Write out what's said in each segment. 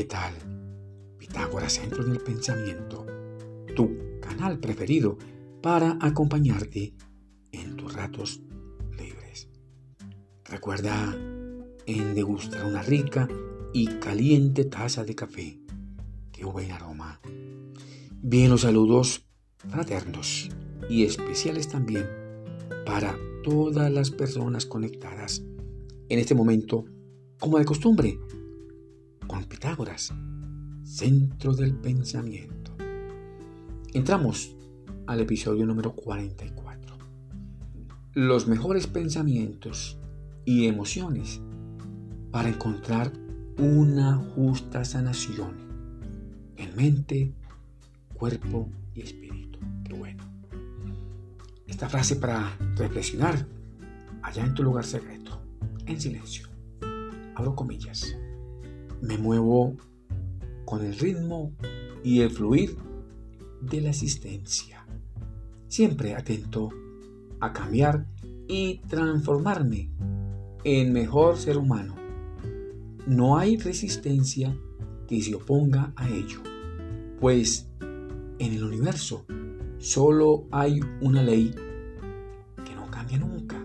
¿qué tal? Pitágoras Centro del Pensamiento, tu canal preferido para acompañarte en tus ratos libres. Recuerda en degustar una rica y caliente taza de café. ¡Qué buen aroma! Bien, los saludos fraternos y especiales también para todas las personas conectadas en este momento, como de costumbre, con Pitágoras, centro del pensamiento. Entramos al episodio número 44. Los mejores pensamientos y emociones para encontrar una justa sanación en mente, cuerpo y espíritu. Qué bueno. Esta frase para reflexionar allá en tu lugar secreto, en silencio. Abro comillas. Me muevo con el ritmo y el fluir de la existencia. Siempre atento a cambiar y transformarme en mejor ser humano. No hay resistencia que se oponga a ello, pues en el universo solo hay una ley que no cambia nunca,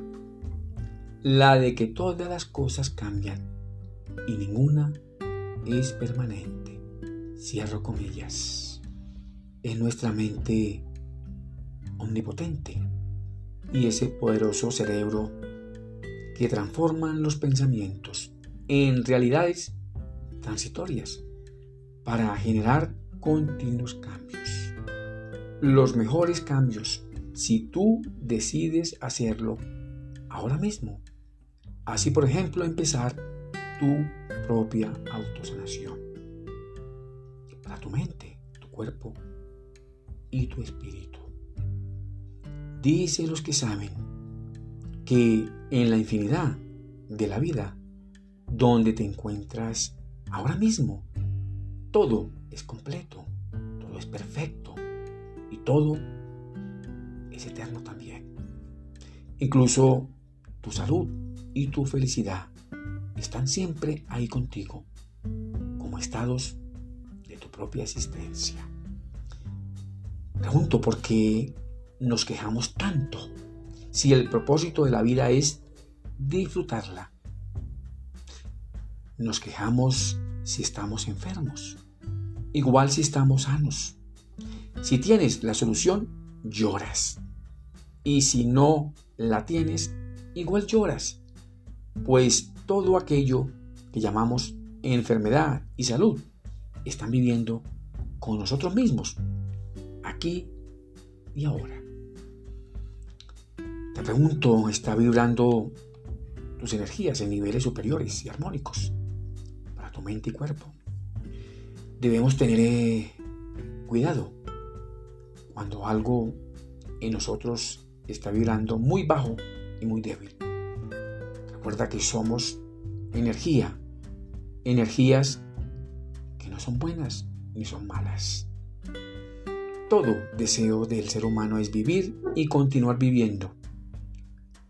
la de que todas las cosas cambian y ninguna es permanente. Cierro comillas. Es nuestra mente omnipotente y ese poderoso cerebro que transforman los pensamientos en realidades transitorias para generar continuos cambios. Los mejores cambios si tú decides hacerlo ahora mismo. Así, por ejemplo, empezar tu propia autosanación para tu mente, tu cuerpo y tu espíritu. Dice los que saben que en la infinidad de la vida donde te encuentras ahora mismo, todo es completo, todo es perfecto y todo es eterno también. Incluso tu salud y tu felicidad están siempre ahí contigo, como estados de tu propia existencia. Pregunto por qué nos quejamos tanto si el propósito de la vida es disfrutarla. Nos quejamos si estamos enfermos, igual si estamos sanos. Si tienes la solución, lloras. Y si no la tienes, igual lloras. Pues todo aquello que llamamos enfermedad y salud están viviendo con nosotros mismos, aquí y ahora. Te pregunto, ¿está vibrando tus energías en niveles superiores y armónicos para tu mente y cuerpo? Debemos tener eh, cuidado cuando algo en nosotros está vibrando muy bajo y muy débil. Recuerda que somos energía, energías que no son buenas ni son malas. Todo deseo del ser humano es vivir y continuar viviendo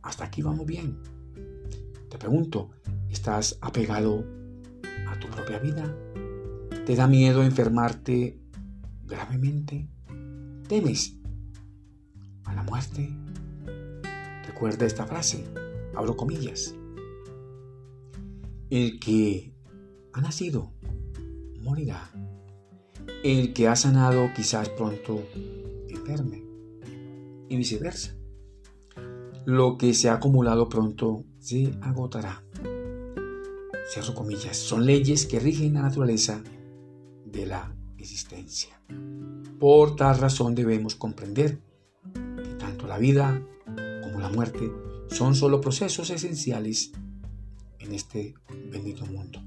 hasta aquí vamos bien. Te pregunto, ¿estás apegado a tu propia vida? ¿Te da miedo enfermarte gravemente? ¿Temes a la muerte? Recuerda esta frase, abro comillas. El que ha nacido morirá. El que ha sanado quizás pronto enferme. Y viceversa lo que se ha acumulado pronto se agotará. Cierro comillas, son leyes que rigen la naturaleza de la existencia. Por tal razón debemos comprender que tanto la vida como la muerte son solo procesos esenciales en este bendito mundo.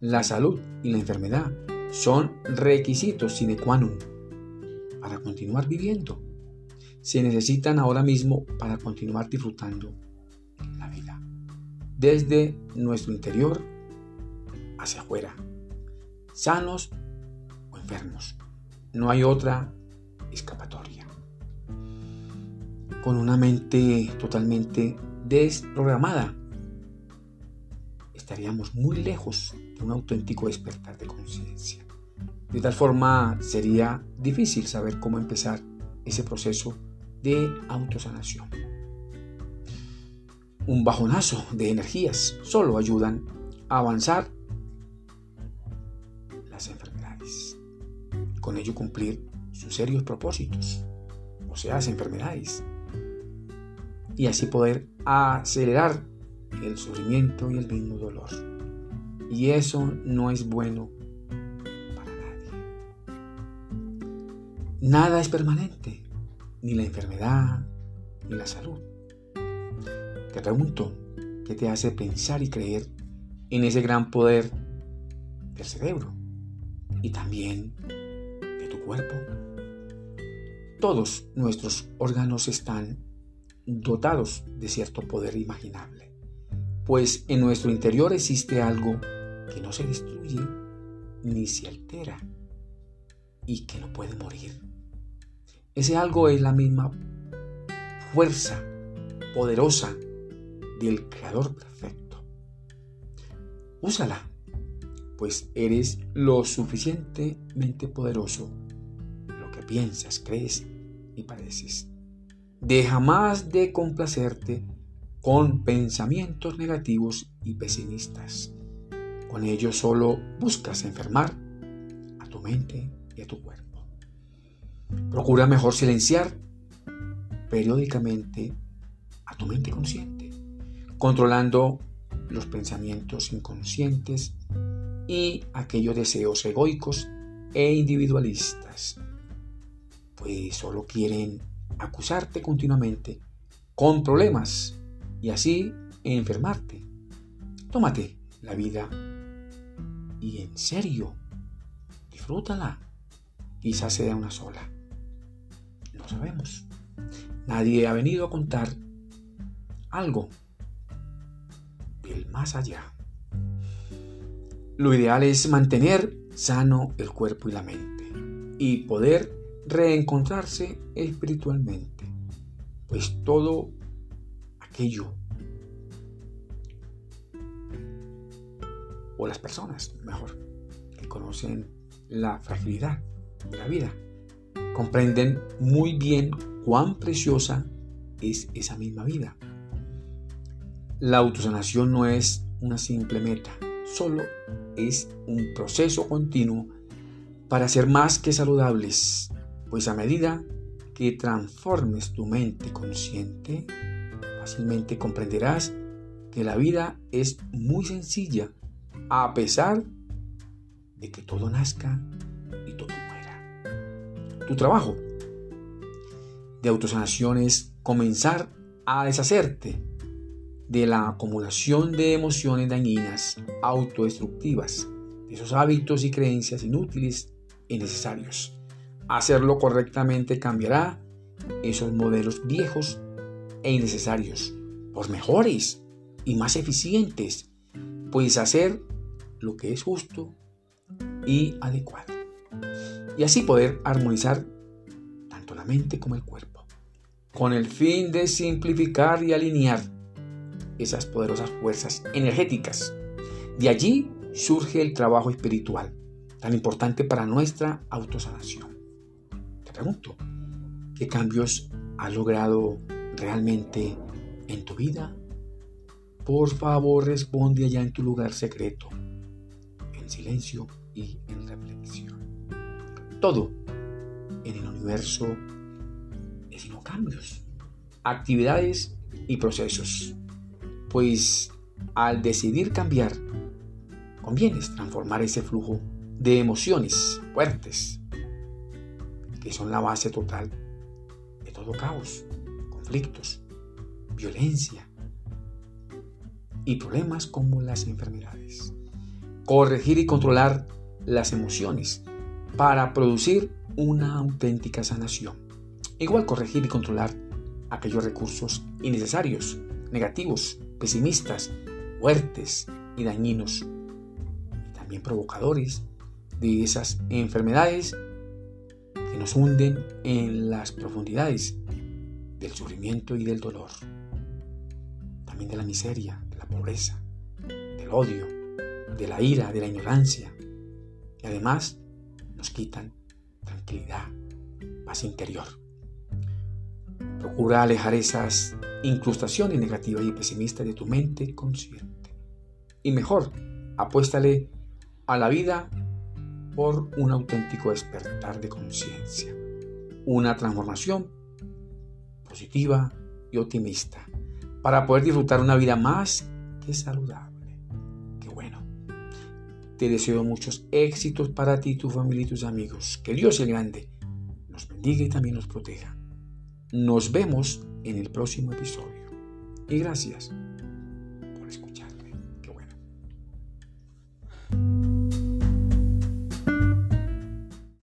La salud y la enfermedad son requisitos sine qua non para continuar viviendo se necesitan ahora mismo para continuar disfrutando la vida. Desde nuestro interior hacia afuera, sanos o enfermos. No hay otra escapatoria. Con una mente totalmente desprogramada, estaríamos muy lejos de un auténtico despertar de conciencia. De tal forma sería difícil saber cómo empezar ese proceso de autosanación. Un bajonazo de energías solo ayudan a avanzar las enfermedades. Con ello cumplir sus serios propósitos, o sea, las enfermedades. Y así poder acelerar el sufrimiento y el mismo dolor. Y eso no es bueno para nadie. Nada es permanente, ni la enfermedad, ni la salud. Te pregunto, ¿qué te hace pensar y creer en ese gran poder del cerebro y también de tu cuerpo? Todos nuestros órganos están dotados de cierto poder imaginable pues en nuestro interior existe algo que no se destruye ni se altera y que no puede morir. Ese algo es la misma fuerza poderosa del Creador perfecto. Úsala, pues eres lo suficientemente poderoso lo que piensas, crees y pareces. Deja más de complacerte con pensamientos negativos y pesimistas. Con ello solo buscas enfermar a tu mente y a tu cuerpo. Procura mejor silenciar periódicamente a tu mente consciente, controlando los pensamientos inconscientes y aquellos deseos egoicos e individualistas, pues solo quieren acusarte continuamente con problemas y así enfermarte. Tómate la vida y en serio, disfrútala. Quizás sea una sola. No sabemos. Nadie ha venido a contar algo del más allá. Lo ideal es mantener sano el cuerpo y la mente y poder reencontrarse espiritualmente, pues todo aquello. O las personas, mejor, que conocen la fragilidad de la vida, comprenden muy bien cuán preciosa es esa misma vida. La autosanación no es una simple meta, solo es un proceso continuo para ser más que saludables, pues a medida que transformes tu mente consciente, fácilmente comprenderás que la vida es muy sencilla a pesar de que todo nazca y todo muera. Tu trabajo de autosanación es comenzar a deshacerte de la acumulación de emociones dañinas, autodestructivas, de esos hábitos y creencias inútiles y necesarios. Hacerlo correctamente cambiará esos modelos viejos e innecesarios por mejores y más eficientes. Puedes hacer lo que es justo y adecuado. Y así poder armonizar tanto la mente como el cuerpo, con el fin de simplificar y alinear esas poderosas fuerzas energéticas. De allí surge el trabajo espiritual, tan importante para nuestra autosanación. Te pregunto, ¿qué cambios ha logrado realmente en tu vida? Por favor, responde allá en tu lugar secreto, en silencio y en reflexión. Todo en el universo es sino cambios, actividades y procesos. Pues al decidir cambiar, conviene transformar ese flujo de emociones fuertes, que son la base total de todo caos conflictos, violencia y problemas como las enfermedades. Corregir y controlar las emociones para producir una auténtica sanación. Igual corregir y controlar aquellos recursos innecesarios, negativos, pesimistas, fuertes y dañinos, también provocadores de esas enfermedades que nos hunden en las profundidades del sufrimiento y del dolor, también de la miseria, de la pobreza, del odio, de la ira, de la ignorancia. Y además nos quitan tranquilidad, paz interior. Procura alejar esas incrustaciones negativas y pesimistas de tu mente consciente. Y mejor, apuéstale a la vida por un auténtico despertar de conciencia, una transformación positiva y optimista para poder disfrutar una vida más que saludable. Qué bueno. Te deseo muchos éxitos para ti, tu familia y tus amigos. Que Dios el grande nos bendiga y también nos proteja. Nos vemos en el próximo episodio. Y gracias